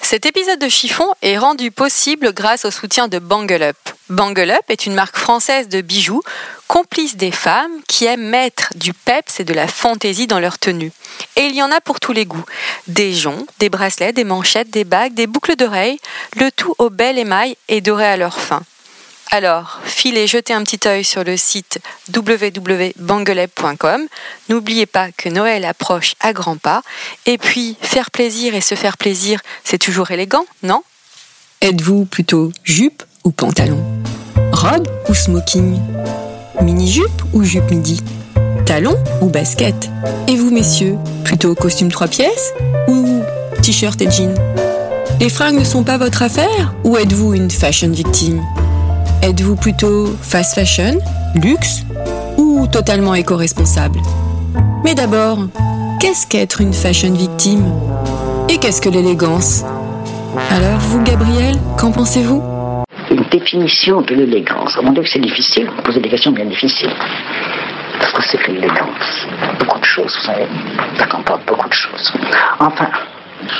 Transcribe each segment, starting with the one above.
Cet épisode de Chiffon est rendu possible grâce au soutien de Bangle Up. Bangle Up est une marque française de bijoux, complice des femmes qui aiment mettre du peps et de la fantaisie dans leur tenue. Et il y en a pour tous les goûts. Des joncs, des bracelets, des manchettes, des bagues, des boucles d'oreilles, le tout au bel émail et doré à leur fin. Alors, filez jeter un petit œil sur le site www.bangeleb.com. N'oubliez pas que Noël approche à grands pas. Et puis, faire plaisir et se faire plaisir, c'est toujours élégant, non? Êtes-vous plutôt jupe ou pantalon? Robe ou smoking? Mini-jupe ou jupe midi? Talon ou basket? Et vous, messieurs, plutôt costume trois pièces ou t-shirt et jean Les fringues ne sont pas votre affaire ou êtes-vous une fashion victime? Êtes-vous plutôt fast fashion, luxe ou totalement éco-responsable? Mais d'abord, qu'est-ce qu'être une fashion victime? Et qu'est-ce que l'élégance? Alors vous, Gabriel, qu'en pensez-vous? Une définition de l'élégance. Mon que c'est difficile. Vous posez des questions bien difficiles. Parce que c'est que l'élégance Beaucoup de choses, vous savez. Ça comporte beaucoup de choses. Enfin,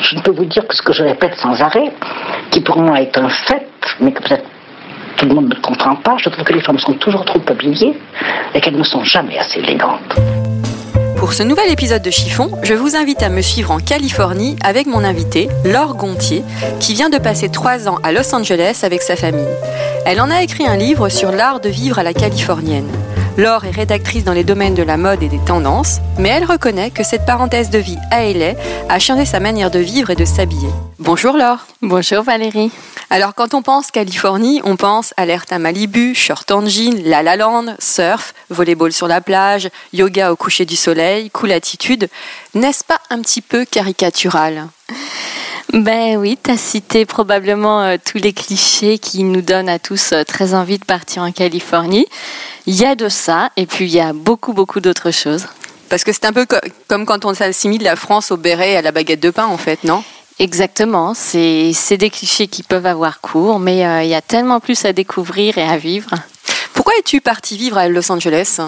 je ne peux vous dire que ce que je répète sans arrêt, qui pour moi est un fait, mais que peut-être tout le monde ne comprend pas. Je trouve que les femmes sont toujours trop habillées et qu'elles ne sont jamais assez élégantes. Pour ce nouvel épisode de Chiffon, je vous invite à me suivre en Californie avec mon invité, Laure Gontier, qui vient de passer trois ans à Los Angeles avec sa famille. Elle en a écrit un livre sur l'art de vivre à la californienne. Laure est rédactrice dans les domaines de la mode et des tendances, mais elle reconnaît que cette parenthèse de vie à LA a changé sa manière de vivre et de s'habiller. Bonjour Laure. Bonjour Valérie. Alors quand on pense Californie, on pense alerte à Malibu, short en jean, la la land, surf, volleyball sur la plage, yoga au coucher du soleil, cool attitude. N'est-ce pas un petit peu caricatural? Ben oui, tu as cité probablement euh, tous les clichés qui nous donnent à tous euh, très envie de partir en Californie. Il y a de ça, et puis il y a beaucoup, beaucoup d'autres choses. Parce que c'est un peu comme quand on s'assimile la France au béret et à la baguette de pain, en fait, non? Exactement, c'est des clichés qui peuvent avoir cours, mais euh, il y a tellement plus à découvrir et à vivre. Pourquoi es-tu partie vivre à Los Angeles?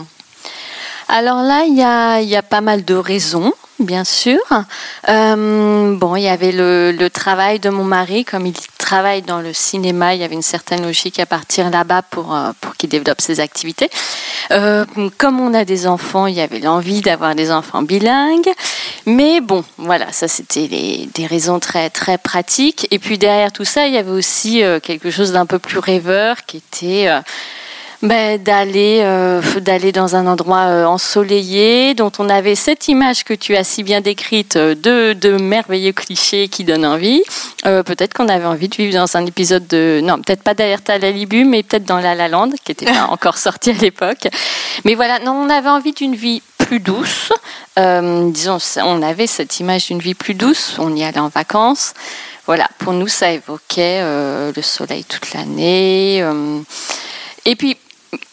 Alors là, il y a, y a, pas mal de raisons bien sûr. Euh, bon, il y avait le, travail de mon mari, comme il travaille dans le cinéma, il y avait une certaine logique à partir là-bas pour, euh, pour qu'il développe ses activités. Euh, comme on a des enfants, il y avait l'envie d'avoir des enfants bilingues. Mais bon, voilà, ça c'était des raisons très, très pratiques. Et puis derrière tout ça, il y avait aussi quelque chose d'un peu plus rêveur qui était ben, d'aller euh, d'aller dans un endroit euh, ensoleillé dont on avait cette image que tu as si bien décrite euh, de, de merveilleux clichés qui donnent envie. peut-être qu'on avait envie de vivre dans un épisode de non peut-être pas d'alerte à la Libu mais peut-être dans La La Land qui était pas encore sorti à l'époque. Mais voilà, non, on avait envie d'une vie plus douce. disons, on avait cette image d'une vie plus douce. On y allait en vacances. Voilà, pour nous, ça évoquait le soleil toute l'année. et puis,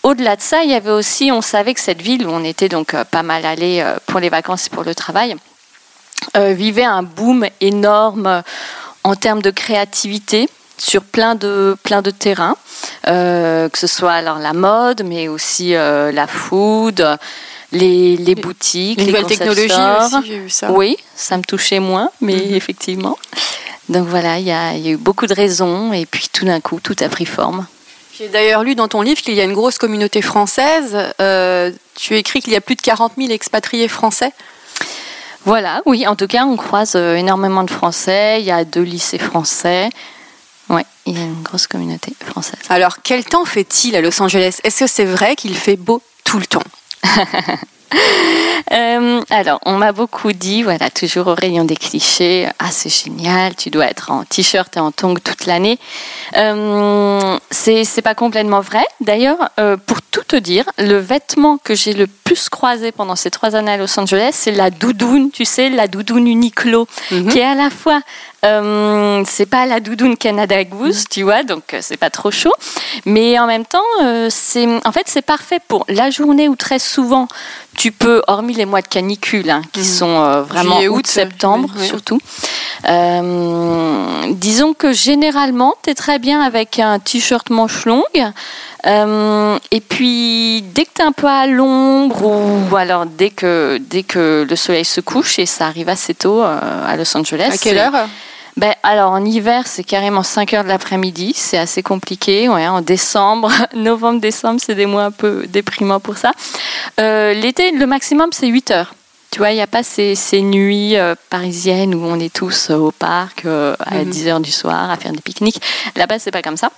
au-delà de ça, il y avait aussi, on savait que cette ville où on était donc euh, pas mal allé euh, pour les vacances et pour le travail, euh, vivait un boom énorme en termes de créativité sur plein de, plein de terrains, que ce soit alors la mode, mais aussi la food, les, les boutiques, les, nouvelles technologies aussi, j'ai vu ça. Oui, ça me touchait moins, mais mhm. effectivement. Donc voilà, il y a eu beaucoup de raisons, et puis tout d'un coup, tout a pris forme. J'ai d'ailleurs lu dans ton livre qu'il y a une grosse communauté française. Euh, tu écris qu'il y a plus de 40 000 expatriés français. Voilà, oui, en tout cas, on croise euh, énormément de Français. Il y a deux lycées français. Oui, il y a une grosse communauté française. Alors, quel temps fait-il à Los Angeles? Est-ce que c'est vrai qu'il fait beau tout le temps? Euh, alors, on m'a beaucoup dit, voilà, toujours au rayon des clichés, ah c'est génial, tu dois être en t-shirt et en tongs toute l'année. Euh, c'est pas complètement vrai. D'ailleurs, euh, pour tout te dire, le vêtement que j'ai le plus croisé pendant ces trois années à Los Angeles, c'est la doudoune, tu sais, la doudoune Uniqlo, mhm. qui est à la fois euh, c'est pas la doudoune Canada Goose, tu vois, donc euh, c'est pas trop chaud. Mais en même temps, euh, c'est en fait c'est parfait pour la journée où très souvent tu peux, hormis les mois de canicule, hein, qui mm. sont vraiment août, septembre surtout. disons que généralement, tu es très bien avec un t-shirt manche longue. et puis, dès que tu es un peu à l'ombre, ou alors dès que, dès que le soleil se couche, et ça arrive assez tôt à Los Angeles. À quelle heure? Ben, alors en hiver, c'est carrément 5 heures de l'après-midi, c'est assez compliqué. Ouais, en décembre, novembre, décembre, c'est des mois un peu déprimants pour ça. Euh, l'été, le maximum, c'est 8 heures. Tu vois, il n'y a pas ces, ces nuits euh, parisiennes où on est tous euh, au parc à 10 mhm. heures du soir à faire des pique-niques. Là-bas, c'est pas comme ça.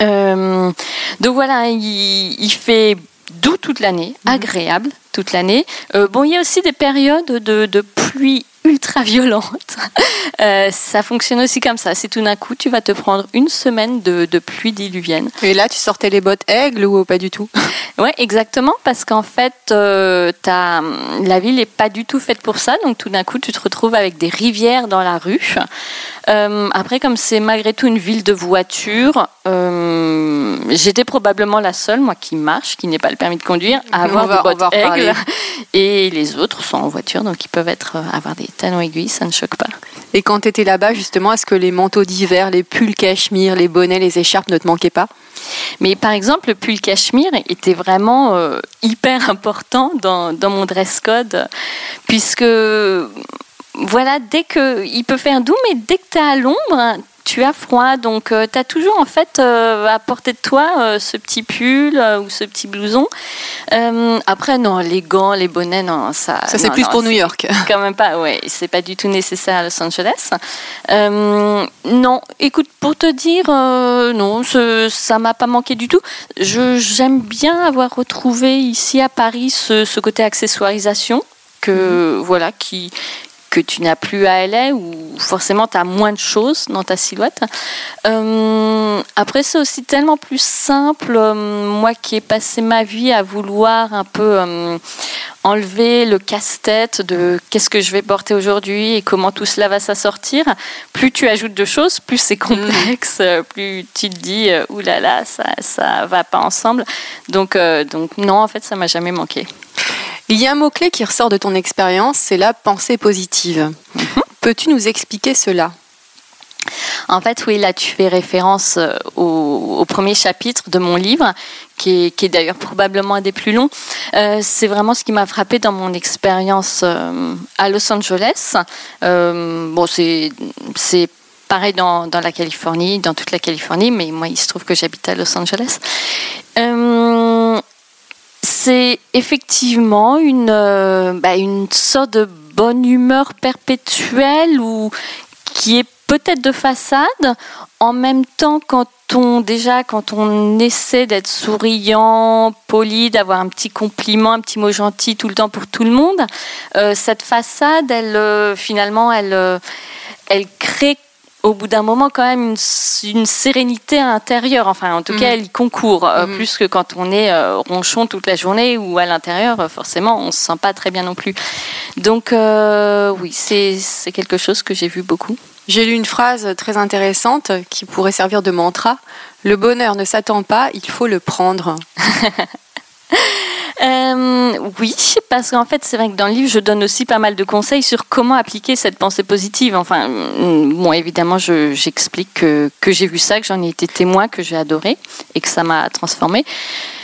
donc voilà, il, il fait doux toute l'année, mhm. agréable toute l'année. bon, il y a aussi des périodes de, de pluie ultra violente. Euh, ça fonctionne aussi comme ça. C'est tout d'un coup, tu vas te prendre une semaine de, pluie diluvienne. Et là, tu sortais les bottes aigles ou pas du tout? Ouais, exactement, parce qu'en fait, euh, la ville n'est pas du tout faite pour ça. Donc tout d'un coup, tu te retrouves avec des rivières dans la rue. Euh, après, comme c'est malgré tout une ville de voitures, j'étais probablement la seule, moi qui marche, qui n'ai pas le permis de conduire, à avoir des bottes aigles. Et les autres sont en voiture, donc ils peuvent être, avoir des talons aiguilles, ça ne choque pas. Et quand tu étais là-bas, justement, est-ce que les manteaux d'hiver, les pulls cachemire, les bonnets, les écharpes ne te manquaient pas? Mais par exemple, le pull cachemire était vraiment euh, hyper important dans, dans, mon dress code, puisque voilà, dès que il peut faire doux, mais dès que tu es à l'ombre, tu as froid, donc euh, tu as toujours en fait euh, à portée de toi euh, ce petit pull ou ce petit blouson. après, non, les gants, les bonnets, non, ça. Ça c'est plus pour New York. Quand même pas, ouais, c'est pas du tout nécessaire à Los Angeles. non, écoute, pour te dire, non, ça m'a pas manqué du tout. j'aime bien avoir retrouvé ici à Paris ce, ce côté accessoirisation que mhm. voilà qui que tu n'as plus à LA ou forcément tu as moins de choses dans ta silhouette. Euh, après, c'est aussi tellement plus simple. Euh, moi qui ai passé ma vie à vouloir un peu euh, enlever le casse-tête de qu'est-ce que je vais porter aujourd'hui et comment tout cela va s'assortir, plus tu ajoutes de choses, plus c'est complexe, plus tu te dis oulala, là là, ça, ça va pas ensemble. Donc, donc non, en fait, ça m'a jamais manqué. Il y a un mot-clé qui ressort de ton expérience, c'est la pensée positive. Mhm. Peux-tu nous expliquer cela? En fait, oui, là, tu fais référence euh, au, premier chapitre de mon livre, qui est, d'ailleurs probablement un des plus longs. Euh, c'est vraiment ce qui m'a frappé dans mon expérience euh, à Los Angeles. bon, c'est pareil dans, dans, la Californie, dans toute la Californie, mais moi, il se trouve que j'habite à Los Angeles c'est effectivement une, euh, bah, une sorte de bonne humeur perpétuelle ou qui est peut-être de façade. En même temps, quand on déjà quand on essaie d'être souriant, poli, d'avoir un petit compliment, un petit mot gentil tout le temps pour tout le monde, euh, cette façade, elle euh, finalement, elle, elle crée au bout d'un moment quand même une, sérénité intérieure. Enfin, en tout cas, mhm. elle y concourt euh, mhm. plus que quand on est euh, ronchon toute la journée ou à l'intérieur, euh, forcément, on se sent pas très bien non plus. Donc, oui, c'est quelque chose que j'ai vu beaucoup. J'ai lu une phrase très intéressante qui pourrait servir de mantra. Le bonheur ne s'attend pas, il faut le prendre. Euh, oui, parce qu'en fait, c'est vrai que dans le livre, je donne aussi pas mal de conseils sur comment appliquer cette pensée positive. Enfin, mm, bon, évidemment, j'explique que, que j'ai vu ça, que j'en ai été témoin, que j'ai adoré et que ça m'a transformé.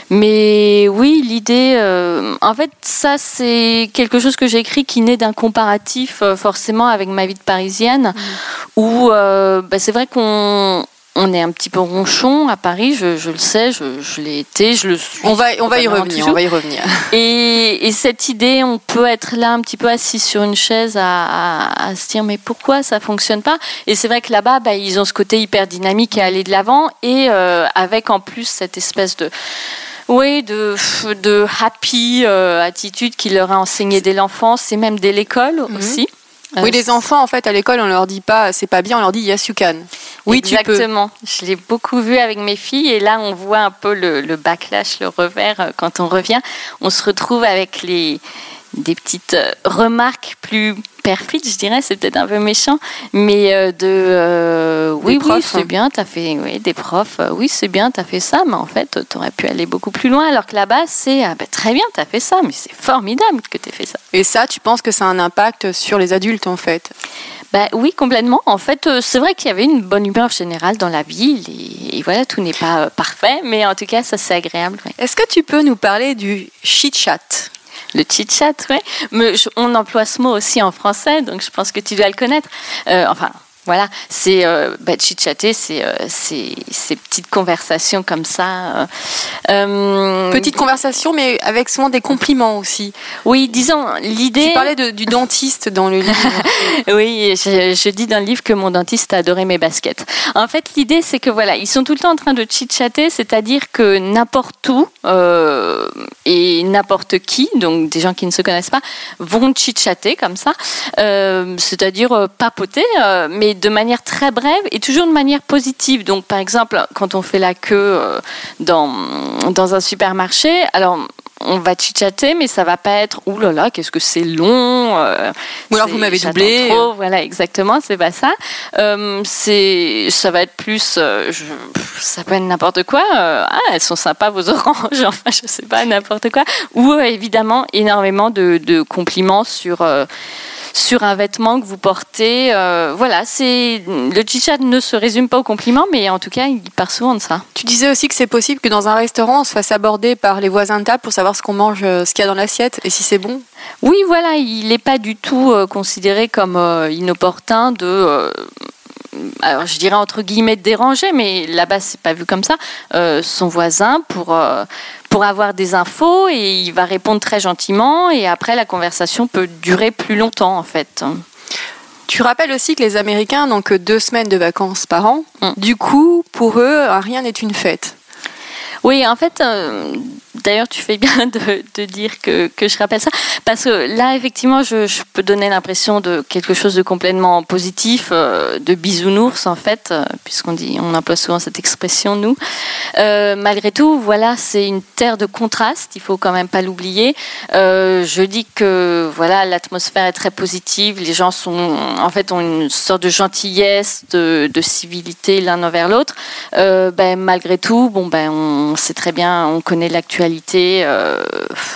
Mais oui, l'idée, euh, en fait, ça, c'est quelque chose que j'ai écrit qui naît d'un comparatif euh, forcément avec ma vie de parisienne, mmh. où bah, c'est vrai qu'on on est un petit peu ronchon à Paris, je, le sais, je, l'ai été, je le suis. On va, on va y revenir, on va y revenir. Et, cette idée, on peut être là un petit peu assis sur une chaise à, se dire mais pourquoi ça fonctionne pas? Et c'est vrai que là-bas, bah, ils ont ce côté hyper dynamique et aller de l'avant, et euh, avec en plus cette espèce de Oui, de, de happy attitude qu'il leur a enseigné dès l'enfance et même dès l'école mhm. aussi. Oui, les enfants, en fait, à l'école, on leur dit pas c'est pas bien, on leur dit yes, you can. Oui, Exactement. tu peux. Je l'ai beaucoup vu avec mes filles et là, on voit un peu le, le backlash, le revers quand on revient. On se retrouve avec les, des petites euh, remarques plus perfides, je dirais, c'est peut-être un peu méchant, mais euh, de euh, oui, oui, c'est hein. bien, tu as fait oui, des profs, oui, c'est bien, fait ça, mais en fait, tu aurais pu aller beaucoup plus loin, alors que là-bas, c'est ah, ben, très bien, tu as fait ça, mais c'est formidable que tu aies fait ça. Et ça, tu penses que ça a un impact sur les adultes, en fait? Bah, oui, complètement. En fait, c'est vrai qu'il y avait une bonne humeur générale dans la ville et, voilà, tout n'est pas parfait, mais en tout cas, ça c'est agréable. Est-ce que tu peux nous parler du chit-chat? Le chit-chat, oui. Mais on emploie ce mot aussi en français, donc je pense que tu dois le connaître. Euh, enfin, voilà, c'est euh, bah, chit-chatter, c'est euh, ces petites conversations comme ça. Euh, petites conversations, mais avec souvent des compliments aussi. Oui, disons, l'idée. Tu parlais du dentiste dans le livre. oui, je, dis dans le livre que mon dentiste a adoré mes baskets. En fait, l'idée, c'est que voilà, ils sont tout le temps en train de chit-chatter, c'est-à-dire que n'importe où et n'importe qui, donc des gens qui ne se connaissent pas, vont chit-chatter comme ça, c'est-à-dire papoter, mais de manière très brève et toujours de manière positive. Donc, par exemple, quand on fait la queue euh, dans, dans un supermarché, alors on va chit-chatter, mais ça va pas être ouh là là, qu'est-ce que c'est long. Euh, Ou alors vous m'avez doublé. Voilà, exactement, c'est pas ça. Euh, c'est, ça va être plus, je, ça peut être n'importe quoi. ah, elles sont sympas vos oranges, enfin je sais pas, n'importe quoi. Ou évidemment énormément de, de compliments sur sur un vêtement que vous portez. Euh, voilà, c'est le chit-chat ne se résume pas aux compliments, mais en tout cas, il part souvent de ça. Tu disais aussi que c'est possible que dans un restaurant, on se fasse aborder par les voisins de table pour savoir ce qu'on mange, euh, ce qu'il y a dans l'assiette et si c'est bon. Oui, voilà, il n'est pas du tout euh, considéré comme inopportun de alors je dirais entre guillemets déranger, mais là-bas c'est pas vu comme ça, son voisin pour pour avoir des infos et il va répondre très gentiment et après la conversation peut durer plus longtemps en fait. Tu rappelles aussi que les Américains n'ont que deux semaines de vacances par an. Mm. Du coup, pour eux, rien n'est une fête. Oui, en fait, euh, d'ailleurs, tu fais bien de, dire que, je rappelle ça, parce que là, effectivement, je, peux donner l'impression de quelque chose de complètement positif, euh, de bisounours, en fait, euh, puisqu'on dit, on emploie souvent cette expression, nous. malgré tout, voilà, c'est une terre de contraste, il faut quand même pas l'oublier. je dis que, voilà, l'atmosphère est très positive, les gens sont, en fait, ont une sorte de gentillesse, de, civilité l'un envers l'autre. ben, malgré tout, bon, ben, on sait très bien, on connaît l'actualité euh,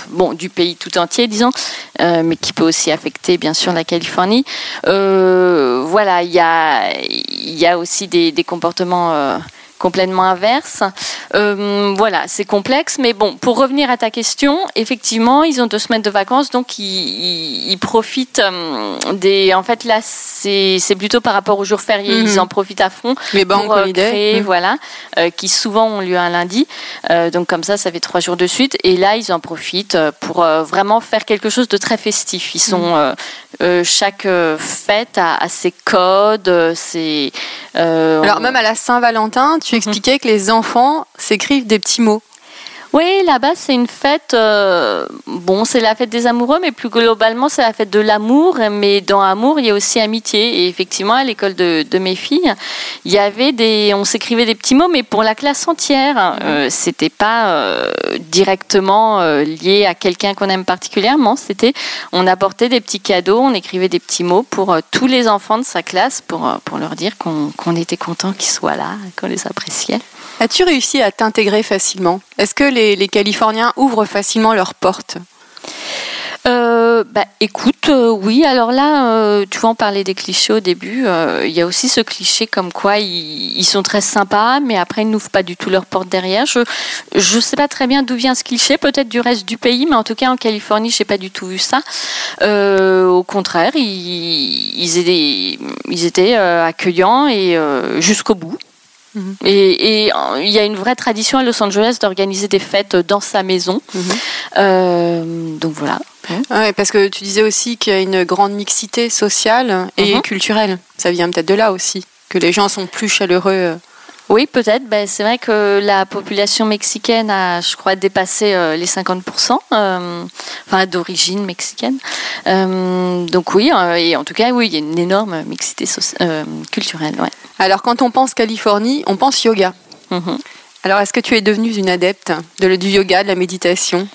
bon, du pays tout entier, disons, euh, mais qui peut aussi affecter, bien sûr, la Californie. Euh, voilà, il y a, aussi des comportements complètement inverse. Euh, voilà, c'est complexe, mais bon, pour revenir à ta question, effectivement, ils ont deux semaines de vacances, donc ils, profitent euh, des. En fait, là, c'est plutôt par rapport aux jours fériés, ils mhm. en profitent à fond. Les banques pour, euh, créer, mhm. voilà, qui souvent ont lieu un lundi. donc comme ça, ça fait trois jours de suite, et là, ils en profitent pour vraiment faire quelque chose de très festif. Ils sont mhm. chaque fête a, ses codes, ses. Alors même à la Saint-Valentin, tu tu expliquais que les enfants s'écrivent des petits mots. Oui, là-bas, c'est une fête. Euh, bon, c'est la fête des amoureux, mais plus globalement, c'est la fête de l'amour. Mais dans amour, il y a aussi amitié. Et effectivement, à l'école de, mes filles, il y avait des. On s'écrivait des petits mots, mais pour la classe entière. Euh, c'était pas euh, directement euh, lié à quelqu'un qu'on aime particulièrement. C'était. On apportait des petits cadeaux, on écrivait des petits mots pour tous les enfants de sa classe pour, pour leur dire qu'on était content qu'ils soient là, qu'on les appréciait. As-tu réussi à t'intégrer facilement? Est-ce que les, Californiens ouvrent facilement leurs portes? Euh, bah, écoute, euh, oui. Alors là, euh, tu vois, on parlait des clichés au début. Il y a aussi ce cliché comme quoi ils, sont très sympas, mais après ils n'ouvrent pas du tout leurs portes derrière. Je je sais pas très bien d'où vient ce cliché, peut-être du reste du pays, mais en tout cas en Californie, j'ai pas du tout vu ça. au contraire, ils, ils étaient, ils étaient accueillants et jusqu'au bout. Mhm. Et, il y a une vraie tradition à Los Angeles d'organiser des fêtes dans sa maison. Mhm. Euh, donc voilà. Ouais, parce que tu disais aussi qu'il y a une grande mixité sociale et mhm. culturelle. Ça vient peut-être de là aussi, que les gens sont plus chaleureux. Oui, peut-être. Ben, c'est vrai que la population mexicaine a, je crois, dépassé euh, les 50%, euh, enfin d'origine mexicaine. Euh, donc oui, et en tout cas, oui, il y a une énorme mixité culturelle. Ouais. Alors quand on pense Californie, on pense yoga. Mhm. Alors est-ce que tu es devenue une adepte de, du yoga, de la méditation?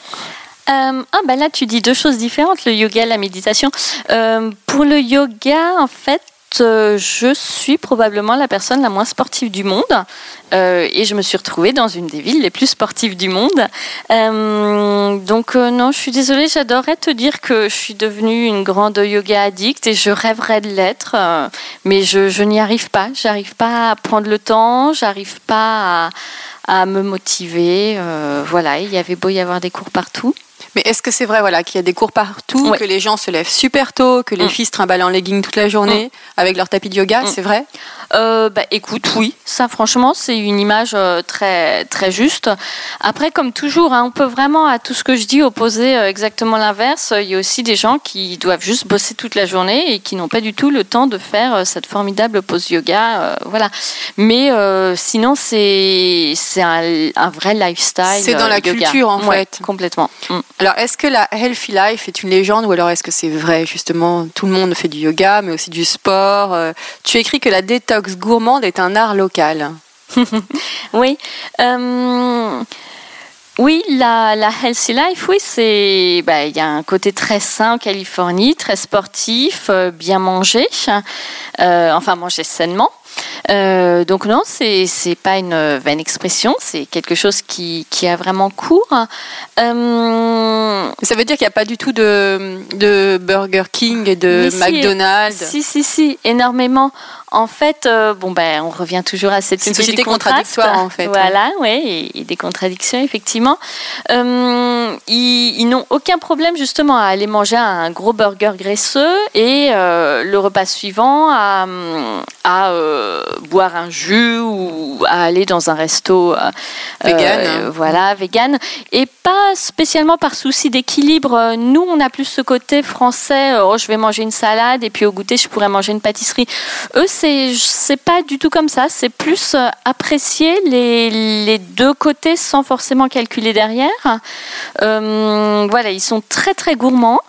Ah ben là tu dis deux choses différentes, le yoga et la méditation. pour le yoga, en fait, euh, je suis probablement la personne la moins sportive du monde euh, et je me suis retrouvée dans une des villes les plus sportives du monde. Euh, donc non, je suis désolée, j'adorerais te dire que je suis devenue une grande yoga addict et je rêverais de l'être, mais je, n'y arrive pas. J'arrive pas à prendre le temps, j'arrive pas à, à, me motiver. voilà, il y avait beau y avoir des cours partout. Mais est-ce que c'est vrai voilà, qu'il y a des cours partout, que les gens se lèvent super tôt, que les mm. filles se trimballent en legging toute la journée mm. avec leur tapis de yoga, mm. c'est vrai? Euh, bah, écoute, oui, ça franchement, c'est une image euh, très, très juste. Après, comme toujours, hein, on peut vraiment à tout ce que je dis opposer euh, exactement l'inverse. Il y a aussi des gens qui doivent juste bosser toute la journée et qui n'ont pas du tout le temps de faire cette formidable pose yoga. voilà. Mais sinon, c'est un, un vrai lifestyle. C'est dans la culture, en fait. Complètement. Alors, est-ce que la Healthy Life est une légende ou alors est-ce que c'est vrai, justement Tout le monde fait du yoga, mais aussi du sport. Tu écris que la détente gourmande est un art local. oui. Euh, oui, la, Healthy Life, oui, c'est, bah, il y a un côté très sain en Californie, très sportif, euh, bien manger, euh, enfin manger sainement. Euh, donc non, c'est c'est pas une vaine expression, c'est quelque chose qui, qui a vraiment cours. Euh, ça veut dire qu'il n'y a pas du tout de, de Burger King et de McDonald's. Si si si, énormément. En fait, euh, bon ben, on revient toujours à cette une société contradictoire en fait. Voilà, oui, et, des contradictions effectivement. ils, ils n'ont aucun problème justement à aller manger un gros burger graisseux et le repas suivant à, à boire un jus ou à aller dans un resto euh, vegan, euh, voilà, vegan, et pas spécialement par souci d'équilibre. Nous, on a plus ce côté français. Oh, je vais manger une salade et puis au goûter, je pourrais manger une pâtisserie. Eux, c'est c'est pas du tout comme ça. C'est plus euh, apprécier les, deux côtés sans forcément calculer derrière. voilà, ils sont très très gourmands.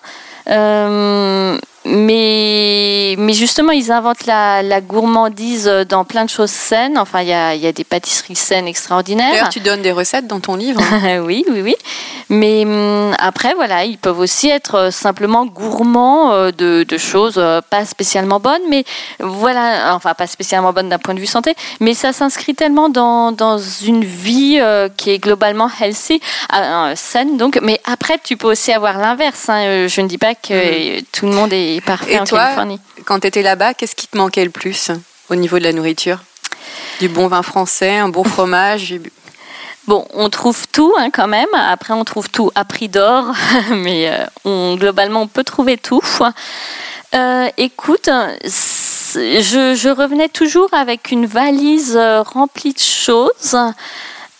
Euh, mais, mais justement, ils inventent la, la, gourmandise dans plein de choses saines. Enfin, il y a, y a, des pâtisseries saines extraordinaires. D'ailleurs, tu donnes des recettes dans ton livre. oui, oui, oui. Mais hum, après, voilà, ils peuvent aussi être simplement gourmands euh, de, de choses euh, pas spécialement bonnes, mais voilà, enfin, pas spécialement bonnes d'un point de vue santé, mais ça s'inscrit tellement dans, dans une vie euh, qui est globalement healthy, saine, donc. Mais après, tu peux aussi avoir l'inverse. Hein. Je ne dis pas que mm. tout le monde est parfait Et en toi, Californie. Quand tu étais là-bas, qu'est-ce qui te manquait le plus au niveau de la nourriture? Du bon vin français, un bon fromage Bon, on trouve tout hein, quand même. Après, on trouve tout à prix d'or, mais euh, on, globalement, on peut trouver tout. Euh, écoute, je, je, revenais toujours avec une valise euh, remplie de choses.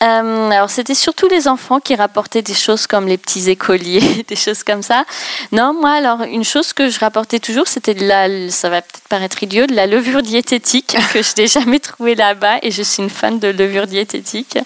Euh, alors c'était surtout les enfants qui rapportaient des choses comme les petits écoliers, des choses comme ça. Non, moi alors une chose que je rapportais toujours, c'était de la, ça va peut-être paraître idiot, de la levure diététique que je n'ai jamais trouvée là-bas et je suis une fan de levure diététique.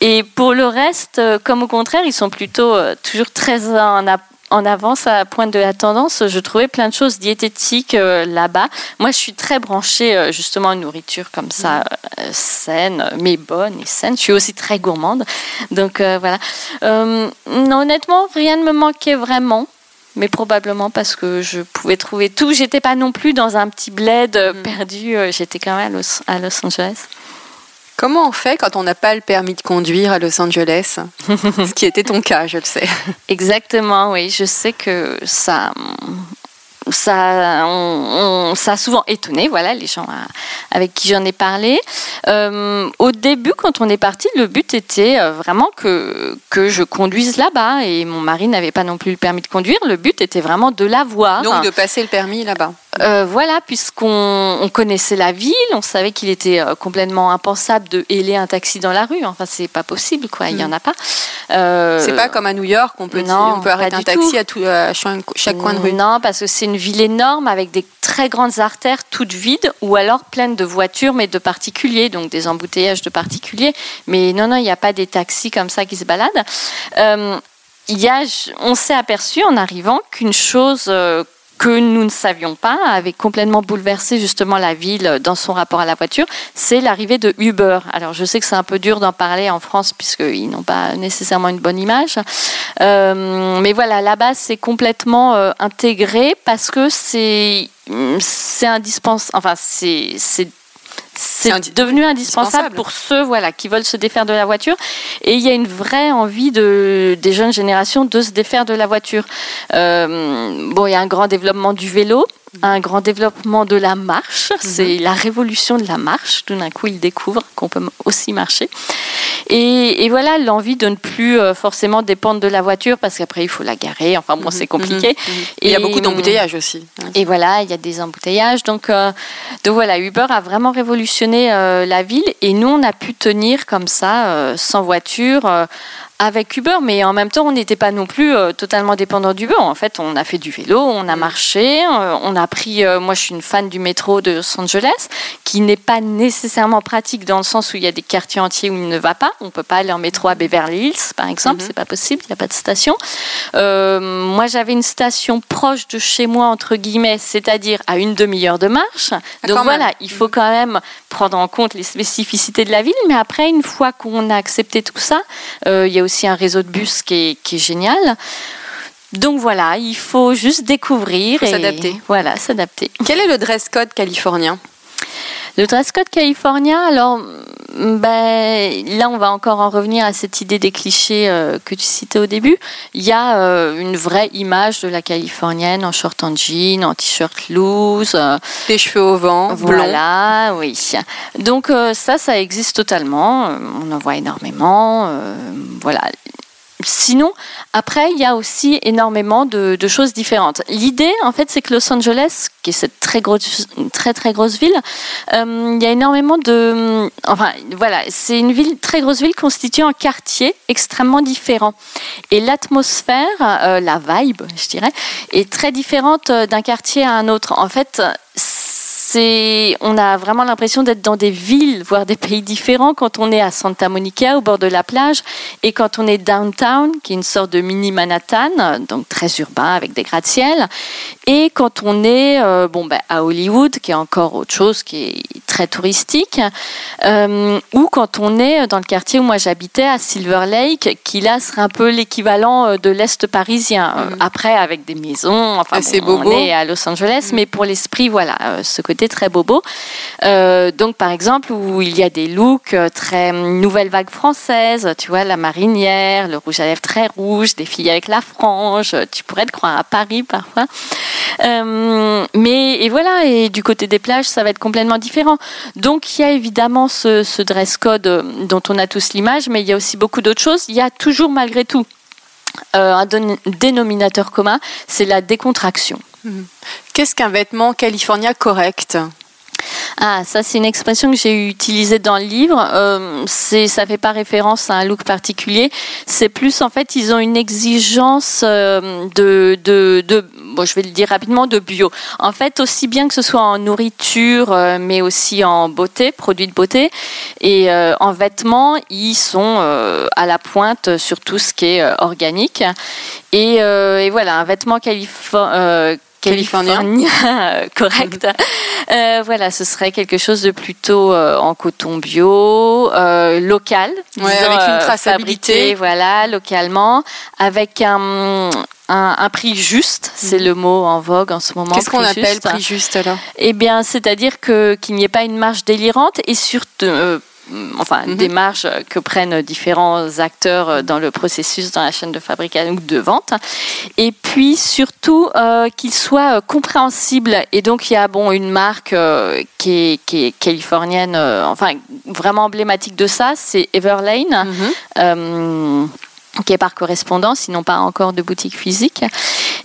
Et pour le reste, euh, comme au contraire, ils sont plutôt euh, toujours très en, en avance à la pointe de la tendance. Je trouvais plein de choses diététiques euh, là-bas. Moi, je suis très branchée euh, justement à une nourriture comme ça, mm. euh, saine, mais bonne et saine. Je suis aussi très gourmande. Donc voilà. honnêtement, rien ne me manquait vraiment mais probablement parce que je pouvais trouver tout. J'étais pas non plus dans un petit bled mm. perdu. J'étais quand même à Los Angeles. Comment on fait quand on n'a pas le permis de conduire à Los Angeles? Ce qui était ton cas, je le sais. Exactement, oui. Je sais que ça, ça, ça a souvent étonné, voilà, les gens avec qui j'en ai parlé. Euh, au début, quand on est parti, le but était euh, vraiment que, que je conduise là-bas et mon mari n'avait pas non plus le permis de conduire. Le but était vraiment de l'avoir. Donc de passer le permis là-bas. Euh, voilà, puisqu'on on connaissait la ville, on savait qu'il était euh, complètement impensable de héler un taxi dans la rue. Enfin, c'est pas possible, quoi. Il y en a pas. Euh, c'est pas comme à New York, on peut, non, on peut arrêter un taxi à, tout, à chaque, coin de rue. Non, parce que c'est une ville énorme avec des très grandes artères toutes vides, ou alors pleines de voitures, mais de particuliers, donc des embouteillages de particuliers. Mais non, non, il n'y a pas des taxis comme ça qui se baladent. il y a, on s'est aperçu en arrivant qu'une chose que nous ne savions pas avait complètement bouleversé justement la ville dans son rapport à la voiture, c'est l'arrivée de Uber. Alors je sais que c'est un peu dur d'en parler en France puisqu'ils n'ont pas nécessairement une bonne image. Euh, mais voilà, là-bas c'est complètement euh, intégré parce que c'est c'est indispensable. Enfin, c'est c'est devenu indispensable, pour ceux voilà, qui veulent se défaire de la voiture. Et il y a une vraie envie de, des jeunes générations de se défaire de la voiture. Euh, bon, il y a un grand développement du vélo un grand développement de la marche. Mhm. C'est la révolution de la marche. Tout d'un coup, ils découvrent qu'on peut aussi marcher. Et, voilà, l'envie de ne plus euh, forcément dépendre de la voiture parce qu'après, il faut la garer. Enfin bon, mhm. c'est compliqué. Mhm. Et il y a beaucoup d'embouteillages aussi. Et voilà, il y a des embouteillages. Donc, euh, donc voilà, Uber a vraiment révolutionné euh, la ville et nous, on a pu tenir comme ça, sans voiture avec Uber, mais en même temps, on n'était pas non plus euh, totalement dépendant d'Uber. En fait, on a fait du vélo, on a mm. marché, euh, on a pris. Euh, moi, je suis une fan du métro de Los Angeles, qui n'est pas nécessairement pratique dans le sens où il y a des quartiers entiers où il ne va pas. On peut pas aller en métro à Beverly Hills, par exemple, Ce mm-hmm. c'est pas possible. Il n'y a pas de station. moi, j'avais une station proche de chez moi entre guillemets, c'est-à-dire à une demi-heure de marche. Ah, Donc voilà, il faut quand même prendre en compte les spécificités de la ville. Mais après, une fois qu'on a accepté tout ça, il y a aussi aussi un réseau de bus qui est, qui est génial. Donc voilà, il faut juste découvrir et s'adapter. Voilà, s'adapter. Quel est le dress code californien? Le dress code californien, alors, ben, là, on va encore en revenir à cette idée des clichés euh, que tu citais au début. Il y a euh, une vraie image de la californienne en short en jean, en t-shirt loose. Euh, Des cheveux au vent, Voilà, oui. Donc ça, ça existe totalement. On en voit énormément. voilà. Sinon, après, il y a aussi énormément de, choses différentes. L'idée, en fait, c'est que Los Angeles, qui est cette très grosse, très très grosse ville, euh, il y a énormément de, enfin, voilà, c'est une ville très grosse ville constituée en quartiers extrêmement différents. Et l'atmosphère, euh, la vibe, je dirais, est très différente euh, d'un quartier à un autre. En fait, on a vraiment l'impression d'être dans des villes, voire des pays différents quand on est à Santa Monica, au bord de la plage, et quand on est downtown, qui est une sorte de mini Manhattan, donc très urbain avec des gratte-ciel, et quand on est euh, bon, ben, à Hollywood, qui est encore autre chose, qui est très touristique, euh, ou quand on est dans le quartier où moi j'habitais, à Silver Lake, qui là serait un peu l'équivalent euh, de l'Est parisien. Mm. Après, avec des maisons, enfin, on est à Los Angeles, mais pour l'esprit, voilà, ce côté très bobo. Euh, donc, par exemple, où il y a des looks euh, très nouvelle vague française, tu vois, la marinière, le rouge à lèvres très rouge, des filles avec la frange, tu pourrais te croire à Paris parfois. Euh, mais et voilà, et du côté des plages, ça va être complètement différent. Donc, il y a évidemment ce dress code dont on a tous l'image, mais il y a aussi beaucoup d'autres choses. Il y a toujours malgré tout un dénominateur commun, c'est la décontraction. Mhm. Qu'est-ce qu'un vêtement californien correct ah, ça c'est une expression que j'ai utilisée dans le livre. Euh, c'est, ça fait pas référence à un look particulier. C'est plus en fait ils ont une exigence euh, de, de, de, bon je vais le dire rapidement, de bio. En fait aussi bien que ce soit en nourriture, euh, mais aussi en beauté, produits de beauté et euh, en vêtements, ils sont à la pointe sur tout ce qui est organique. Et, et voilà, un vêtement californien californien, correct. Euh, voilà, ce serait quelque chose de plutôt euh, en coton bio, euh, local, avec une traçabilité, voilà, localement, avec un, un, prix juste, c'est mhm. le mot en vogue en ce moment. Qu'est-ce qu'on appelle prix juste alors? Eh bien, c'est-à-dire que qu'il n'y ait pas une marge délirante et surtout enfin, mhm. des marges que prennent différents acteurs euh, dans le processus, dans la chaîne de fabrication ou de vente. Et puis surtout euh, qu'il soit euh, compréhensible. Et donc il y a bon une marque qui, est, californienne, enfin vraiment emblématique de ça, c'est Everlane. Mhm. qui est par correspondance, sinon pas encore de boutique physique.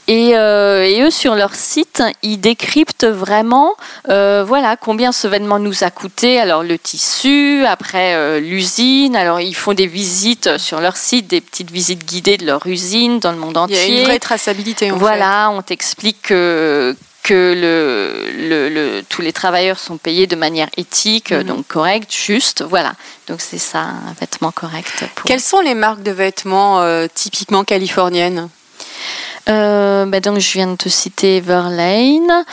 Et, euh, et, eux, sur leur site, ils décryptent vraiment euh, voilà, combien ce vêtement nous a coûté. Alors, le tissu, après euh, l'usine. Alors, ils font des visites sur leur site, des petites visites guidées de leur usine dans le monde entier. Il y a une vraie traçabilité, en voilà, on t'explique que que le, le, le, tous les travailleurs sont payés de manière éthique, Mhm. donc correcte, juste. Voilà. Donc c'est ça, un vêtement correct. Pour... Quelles sont les marques de vêtements euh, typiquement californiennes? Euh, bah donc je viens de te citer Everlane.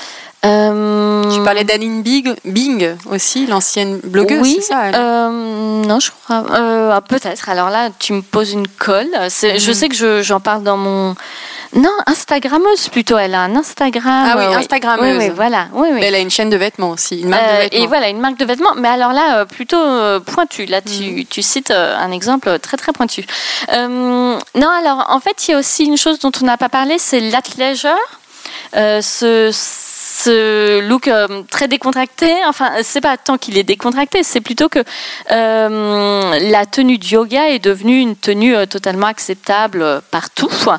Euh, Tu parlais d'Aline Big, Bing aussi, l'ancienne blogueuse, oui, c'est ça elle euh, non, je crois. euh, ah, Peut-être. Alors là, tu me poses une colle. Je Mhm. sais que je- j'en parle dans mon. Non, Instagrammeuse plutôt. Elle a un Instagram. Ah oui, euh, Instagrammeuse. Oui, oui, voilà. Oui, oui. Elle a une chaîne de vêtements aussi, une marque Euh, de vêtements. et voilà, une marque de vêtements. Mais alors là, euh, plutôt euh, pointu. Là, tu, Mhm. tu cites euh, un exemple très, très pointu. Euh, non, alors, en fait, il y a aussi une chose dont on n'a pas parlé, c'est l'athleisure. Euh, ce, ce look euh, très décontracté, enfin, c'est pas tant qu'il est décontracté, c'est plutôt que euh, la tenue de yoga est devenue une tenue euh, totalement acceptable partout pour,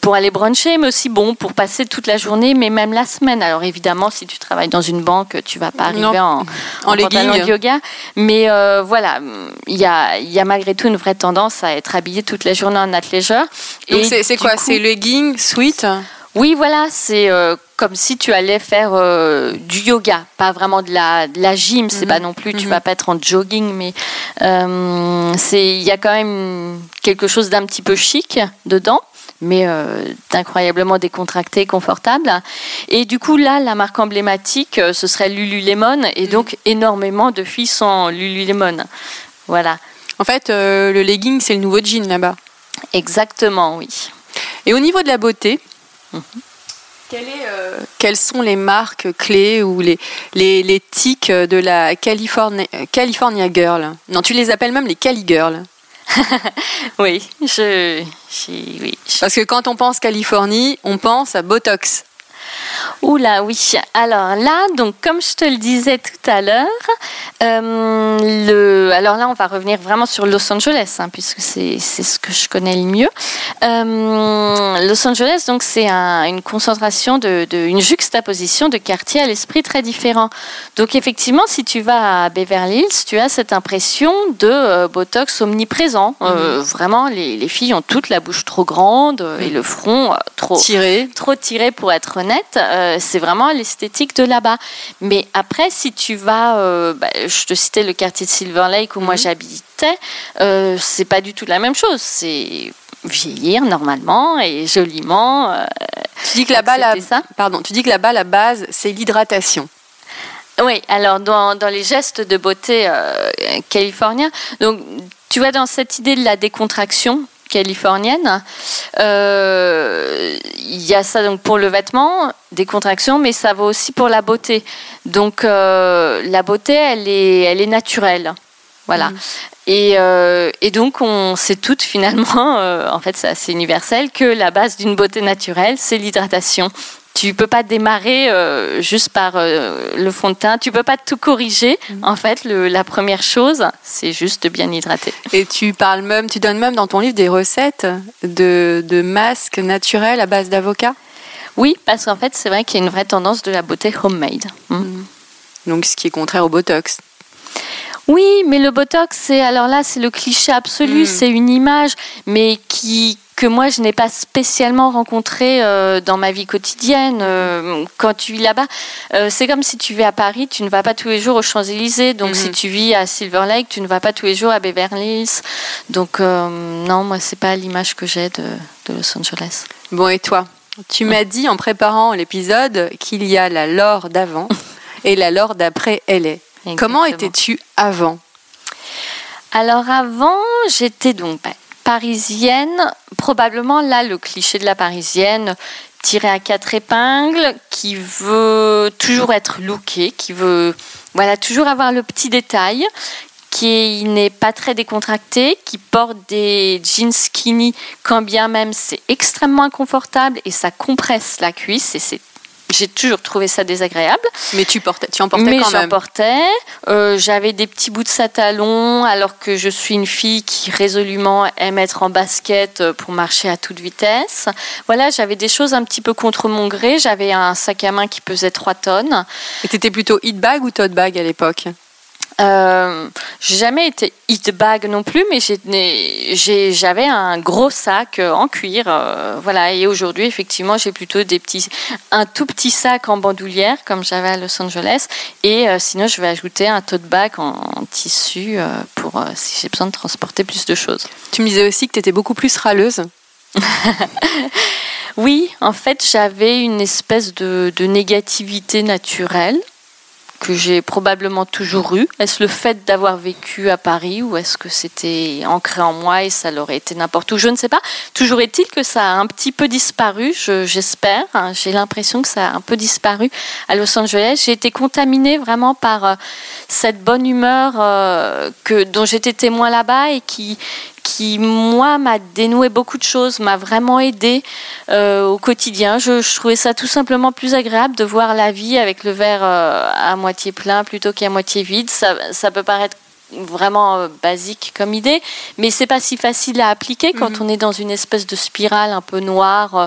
pour aller bruncher, mais aussi bon pour passer toute la journée, mais même la semaine. Alors évidemment, si tu travailles dans une banque, tu vas pas arriver Non. en, En pantalon de yoga, mais voilà, il y a, y a malgré tout une vraie tendance à être habillé toute la journée en athleisure. Donc c'est quoi? C'est legging, sweat? Oui, voilà, c'est euh, comme si tu allais faire euh, du yoga, pas vraiment de la, de la gym, c'est Mhm. pas non plus, tu Mhm. vas pas être en jogging, mais euh, c'est il y a quand même quelque chose d'un petit peu chic dedans. Mais euh, d'incroyablement décontracté, confortable. Et du coup, là, la marque emblématique, ce serait Lululemon. Et donc, énormément de filles sont en Lululemon. Voilà, En fait, euh, le legging, c'est le nouveau jean là-bas. exactement, oui. Et au niveau de la beauté, Quelle est, euh, quelles sont les marques clés ou les, les, les tics de la California, California Girl? Non, tu les appelles même les Cali Girls. Oui, je, oui, je- Parce que quand on pense Californie, on pense à Botox. Oula, oui. Alors là, donc comme je te le disais tout à l'heure, euh, le, alors là, on va revenir vraiment sur Los Angeles, hein, puisque c'est ce que je connais le mieux. Euh, Los Angeles, donc c'est un- une concentration de, de- une juxtaposition de quartiers à l'esprit très différents. Donc effectivement, si tu vas à Beverly Hills, tu as cette impression de euh, Botox omniprésent. Euh, Vraiment, les, les filles ont toute la bouche trop grande et le front trop Tiré. trop tiré pour être honnête. Euh, c'est vraiment l'esthétique de là-bas. Mais après, si tu vas, euh, bah, je te citais le quartier de Silver Lake où moi Mhm. j'habitais, euh, c'est pas du tout la même chose. C'est vieillir normalement et joliment. Tu dis que là-bas, la, ça. pardon, tu dis que là-bas, la base, c'est l'hydratation. Oui, alors dans, dans les gestes de beauté californiens, donc tu vois dans cette idée de la décontraction californienne, euh, il y a ça donc pour le vêtement, décontraction, mais ça vaut aussi pour la beauté. Donc euh, la beauté, elle est, elle est naturelle. Voilà. Et, euh, et donc, on sait toutes finalement, euh, en fait, c'est assez universel, que la base d'une beauté naturelle, c'est l'hydratation. Tu peux pas démarrer euh, juste par euh, le fond de teint. Tu peux pas tout corriger. En fait, le- la première chose, c'est juste de bien hydrater. Et tu parles même, tu donnes même dans ton livre des recettes de, de masques naturels à base d'avocat? Oui, parce qu'en fait, c'est vrai qu'il y a une vraie tendance de la beauté homemade. Mm. Donc, ce qui est contraire au Botox. Oui, mais le Botox, c'est alors là, c'est le cliché absolu, Mm. c'est une image, mais qui que moi je n'ai pas spécialement rencontré euh, dans ma vie quotidienne. Euh, quand tu vis là-bas, euh, c'est comme si tu vis à Paris, tu ne vas pas tous les jours aux Champs-Élysées. Donc Mhm. si tu vis à Silver Lake, tu ne vas pas tous les jours à Beverly Hills. Donc non, moi c'est pas l'image que j'ai de, de Los Angeles. Bon, et toi? Tu m'as dit en préparant l'épisode qu'il y a la Laure d'avant et la Laure d'après LA. Comment Exactement. étais-tu avant? Alors avant, j'étais donc bah, parisienne, probablement là le cliché de la parisienne tirée à quatre épingles, qui veut toujours être lookée, qui veut voilà toujours avoir le petit détail, qui n'est pas très décontracté, qui porte des jeans skinny quand bien même c'est extrêmement inconfortable et ça compresse la cuisse et c'est j'ai toujours trouvé ça désagréable. Mais tu portais, tu en portais Mais quand même. portais. Euh, J'avais des petits bouts de satalon, alors que je suis une fille qui résolument aime être en basket euh, pour marcher à toute vitesse. Voilà, j'avais des choses un petit peu contre mon gré. J'avais un sac à main qui pesait 3 tonnes. Et t'étais plutôt hit bag ou tote bag à l'époque? Euh, j'ai jamais été hit bag non plus, mais j'avais un gros sac euh, en cuir, euh, voilà. Et aujourd'hui, effectivement, j'ai plutôt des petits, un tout petit sac en bandoulière comme j'avais à Los Angeles, et euh, sinon, je vais ajouter un tote bag en, en tissu pour si j'ai besoin de transporter plus de choses. Tu me disais aussi que t'étais beaucoup plus râleuse. Oui, en fait, j'avais une espèce de, de négativité naturelle que j'ai probablement toujours eue. Est-ce le fait d'avoir vécu à Paris ou est-ce que c'était ancré en moi et ça l'aurait été n'importe où? Je ne sais pas. Toujours est-il que ça a un petit peu disparu, je- j'espère. Hein, J'ai l'impression que ça a un peu disparu à Los Angeles. J'ai été contaminée vraiment par euh, cette bonne humeur euh, que, dont j'étais témoin là-bas et qui, qui, moi, m'a dénoué beaucoup de choses, m'a vraiment aidé euh, au quotidien. Je, trouvais ça tout simplement plus agréable de voir la vie avec le verre euh, à moitié plein plutôt qu'à moitié vide. Ça peut paraître vraiment euh, basique comme idée, mais c'est pas si facile à appliquer quand on est dans une espèce de spirale un peu noire, euh,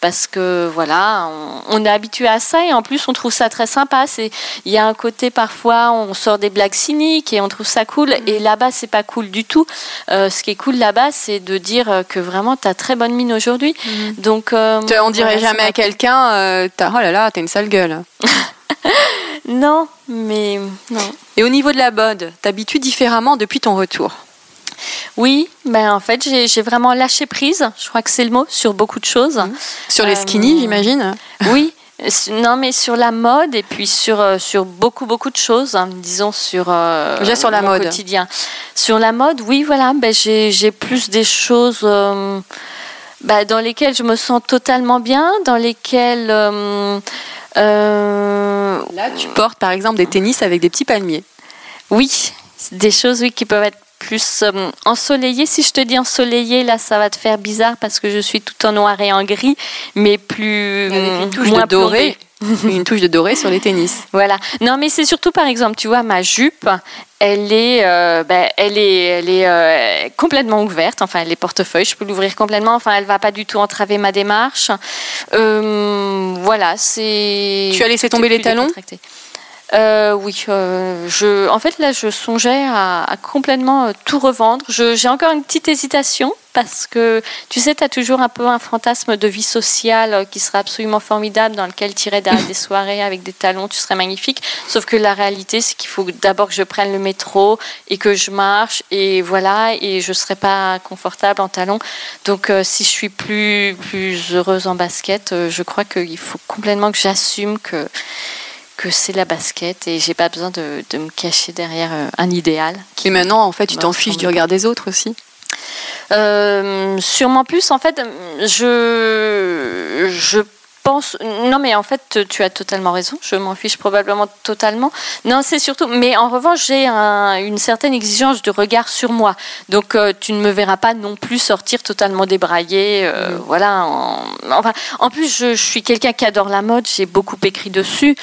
parce que voilà, on, on est habitué à ça et en plus on trouve ça très sympa. C'est, il y a un côté parfois on sort des blagues cyniques et on trouve ça cool, et là-bas c'est pas cool du tout. Euh, ce qui est cool là-bas, c'est de dire que vraiment t'as très bonne mine aujourd'hui. Donc euh, Tu- On dirait jamais m'a à quelqu'un, euh, t'as- oh là là, t'as une sale gueule. Non, mais non. Et au niveau de la mode, t'habitues différemment depuis ton retour? Oui, ben en fait, j'ai vraiment lâché prise, je crois que c'est le mot, sur beaucoup de choses. Sur les Euh, skinny, j'imagine? Oui, non, mais sur la mode et puis sur, euh, sur beaucoup, beaucoup de choses, hein, disons sur, euh, Déjà sur la mode. quotidien. Sur la mode, oui, voilà, ben j'ai j'ai plus des choses euh, ben, dans lesquelles je me sens totalement bien, dans lesquelles. euh, euh, Là, tu portes par exemple des tennis avec des petits palmiers. Oui, des choses oui, qui peuvent être plus euh, ensoleillées. Si je te dis ensoleillées, là, ça va te faire bizarre parce que je suis tout en noir et en gris, mais plus touche moins doré. une touche de doré sur les tennis. Voilà. Non, mais c'est surtout, par exemple, tu vois, ma jupe, elle est, euh, ben, elle est, elle est euh, complètement ouverte. Enfin, elle est portefeuille. Je peux l'ouvrir complètement. Enfin, elle va pas du tout entraver ma démarche. Euh, voilà, c'est. Tu as laissé tomber les talons? Euh, oui, euh, je, en fait là je songeais à, à complètement euh, tout revendre. J'ai encore une petite hésitation parce que tu sais, tu as toujours un peu un fantasme de vie sociale qui serait absolument formidable, dans lequel irais derrière des soirées avec des talons, tu serais magnifique. Sauf que la réalité, c'est qu'il faut d'abord que je prenne le métro et que je marche et voilà, et je serais pas confortable en talons. Donc si je suis plus, plus heureuse en basket, je crois qu'il faut complètement que j'assume que que c'est la basket et j'ai pas besoin de, de me cacher derrière euh, un idéal. Et maintenant, en fait, tu t'en fiches du regard des autres aussi. Euh, sûrement plus, en fait, je, je pense. Non, mais en fait, tu as totalement raison. Je m'en fiche probablement totalement. Non, c'est surtout. Mais en revanche, j'ai un- une certaine exigence de regard sur moi. Donc, euh, tu ne me verras pas non plus sortir totalement débraillée. euh, Voilà. en- enfin, en plus, je, je suis quelqu'un qui adore la mode. J'ai beaucoup écrit dessus.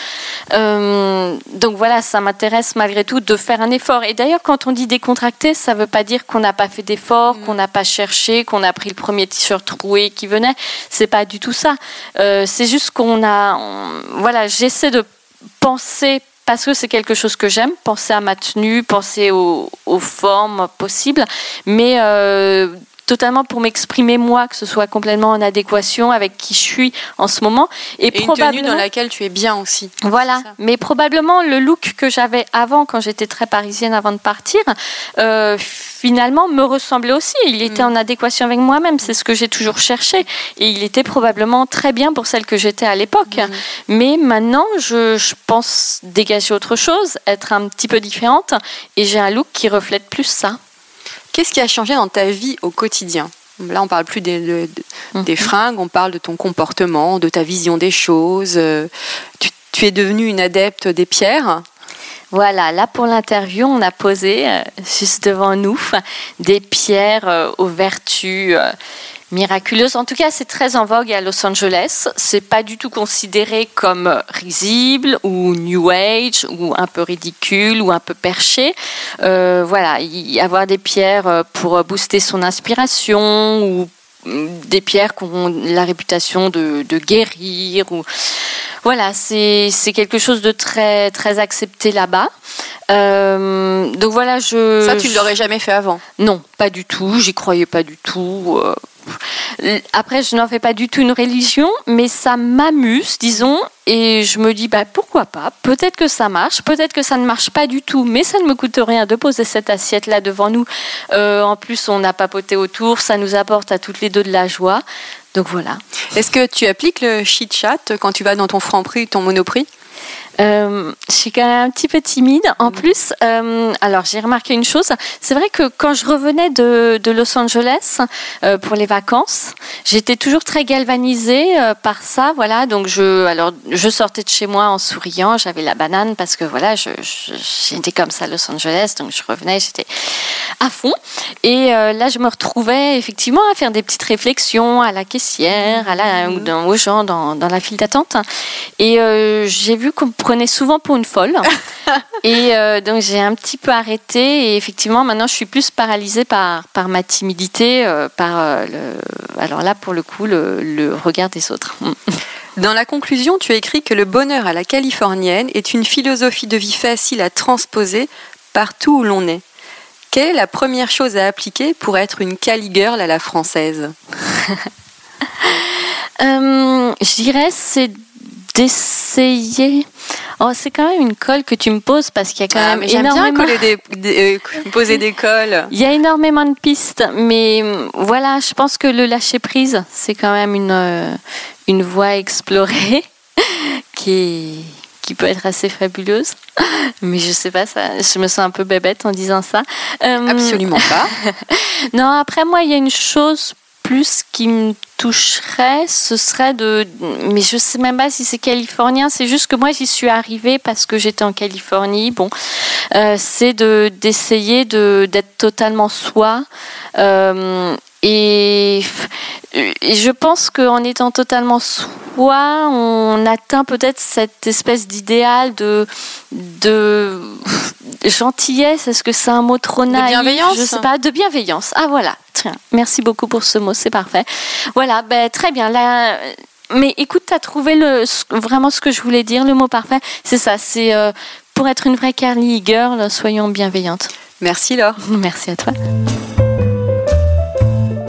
Euh, donc voilà, ça m'intéresse malgré tout de faire un effort. Et d'ailleurs, quand on dit décontracté, ça ne veut pas dire qu'on n'a pas fait d'effort, qu'on n'a pas cherché, qu'on a pris le premier t-shirt troué qui venait. C'est pas du tout ça. Euh, c'est juste qu'on a, voilà, j'essaie de penser parce que c'est quelque chose que j'aime, penser à ma tenue, penser aux, aux formes possibles, mais euh, totalement pour m'exprimer moi, que ce soit complètement en adéquation avec qui je suis en ce moment. Et, Et une tenue dans laquelle tu es bien aussi. voilà, mais probablement le look que j'avais avant, quand j'étais très parisienne avant de partir, euh, finalement me ressemblait aussi. Il était en adéquation avec moi-même, c'est ce que j'ai toujours cherché. Et il était probablement très bien pour celle que j'étais à l'époque. Mais maintenant, je, je pense dégager autre chose, être un petit peu différente, et j'ai un look qui reflète plus ça. Qu'est-ce qui a changé dans ta vie au quotidien? Là, on parle plus des, de- de- des Mhm. fringues, on parle de ton comportement, de ta vision des choses. Euh, Tu, tu es devenue une adepte des pierres? Voilà, là pour l'interview, on a posé euh, juste devant nous des pierres euh, aux vertus euh, miraculeuse. En tout cas, c'est très en vogue à Los Angeles. C'est pas du tout considéré comme risible ou new age ou un peu ridicule ou un peu perché. Euh, voilà, y avoir des pierres pour booster son inspiration ou des pierres qui ont la réputation de, guérir ou voilà c'est quelque chose de très très accepté là-bas euh, donc voilà je ça tu ne l'aurais jamais fait avant? Non pas du tout j'y croyais pas du tout euh, après, je n'en fais pas du tout une religion, mais ça m'amuse, disons, et je me dis, bah, pourquoi pas? Peut-être que ça marche, peut-être que ça ne marche pas du tout, mais ça ne me coûte rien de poser cette assiette-là devant nous. Euh, en plus, on a papoté autour, ça nous apporte à toutes les deux de la joie. Donc voilà. Est-ce que tu appliques le chit-chat quand tu vas dans ton franc-prix, ton monoprix? Euh, je suis quand même un petit peu timide. En mm. plus, euh, alors j'ai remarqué une chose. C'est vrai que quand je revenais de, de Los Angeles euh, pour les vacances, j'étais toujours très galvanisée par ça. Voilà, donc je, alors je sortais de chez moi en souriant. J'avais la banane parce que voilà, j'étais je, comme ça à Los Angeles, donc je revenais, j'étais à fond. Et là, je me retrouvais effectivement à faire des petites réflexions à la caissière, à la, ou dans, aux gens dans, dans la file d'attente. Et j'ai vu qu'on prenait souvent pour une folle. et euh, donc j'ai un petit peu arrêté. Et effectivement, maintenant, je suis plus paralysée par, par ma timidité, euh, par euh, le, alors là, pour le coup, le, regard des autres. Dans la conclusion, tu as écrit que le bonheur à la californienne est une philosophie de vie facile à transposer partout où l'on est. Quelle est la première chose à appliquer pour être une Cali girl à la française? Je dirais c'est d'essayer. Oh, c'est quand même une colle que tu me poses parce qu'il y a quand ah, même énormément. Bien des, euh, poser des colles. Il y a énormément de pistes, mais mm, voilà, je pense que le lâcher prise, c'est quand même une euh, une voie à explorer qui qui peut être assez fabuleuse. Mais je sais pas, ça, je me sens un peu bébête en disant ça. Euh, Absolument pas. non, après moi, il y a une chose plus qui me toucherait, ce serait de. Mais je sais même pas si c'est californien, c'est juste que moi j'y suis arrivée parce que j'étais en Californie. Bon, euh, c'est de d'essayer de d'être totalement soi. Euh, et, et, je pense qu'en étant totalement soi, on atteint peut-être cette espèce d'idéal de, de gentillesse. Est-ce que c'est un mot trop naïf? De bienveillance Je sais pas. De bienveillance. Ah voilà. Tiens, merci beaucoup pour ce mot, c'est parfait. Voilà, ben, très bien. Là, mais écoute, tu as trouvé le, vraiment ce que je voulais dire, le mot parfait? C'est ça, c'est euh, pour être une vraie Carly girl, soyons bienveillantes. Merci Laure. Merci à toi.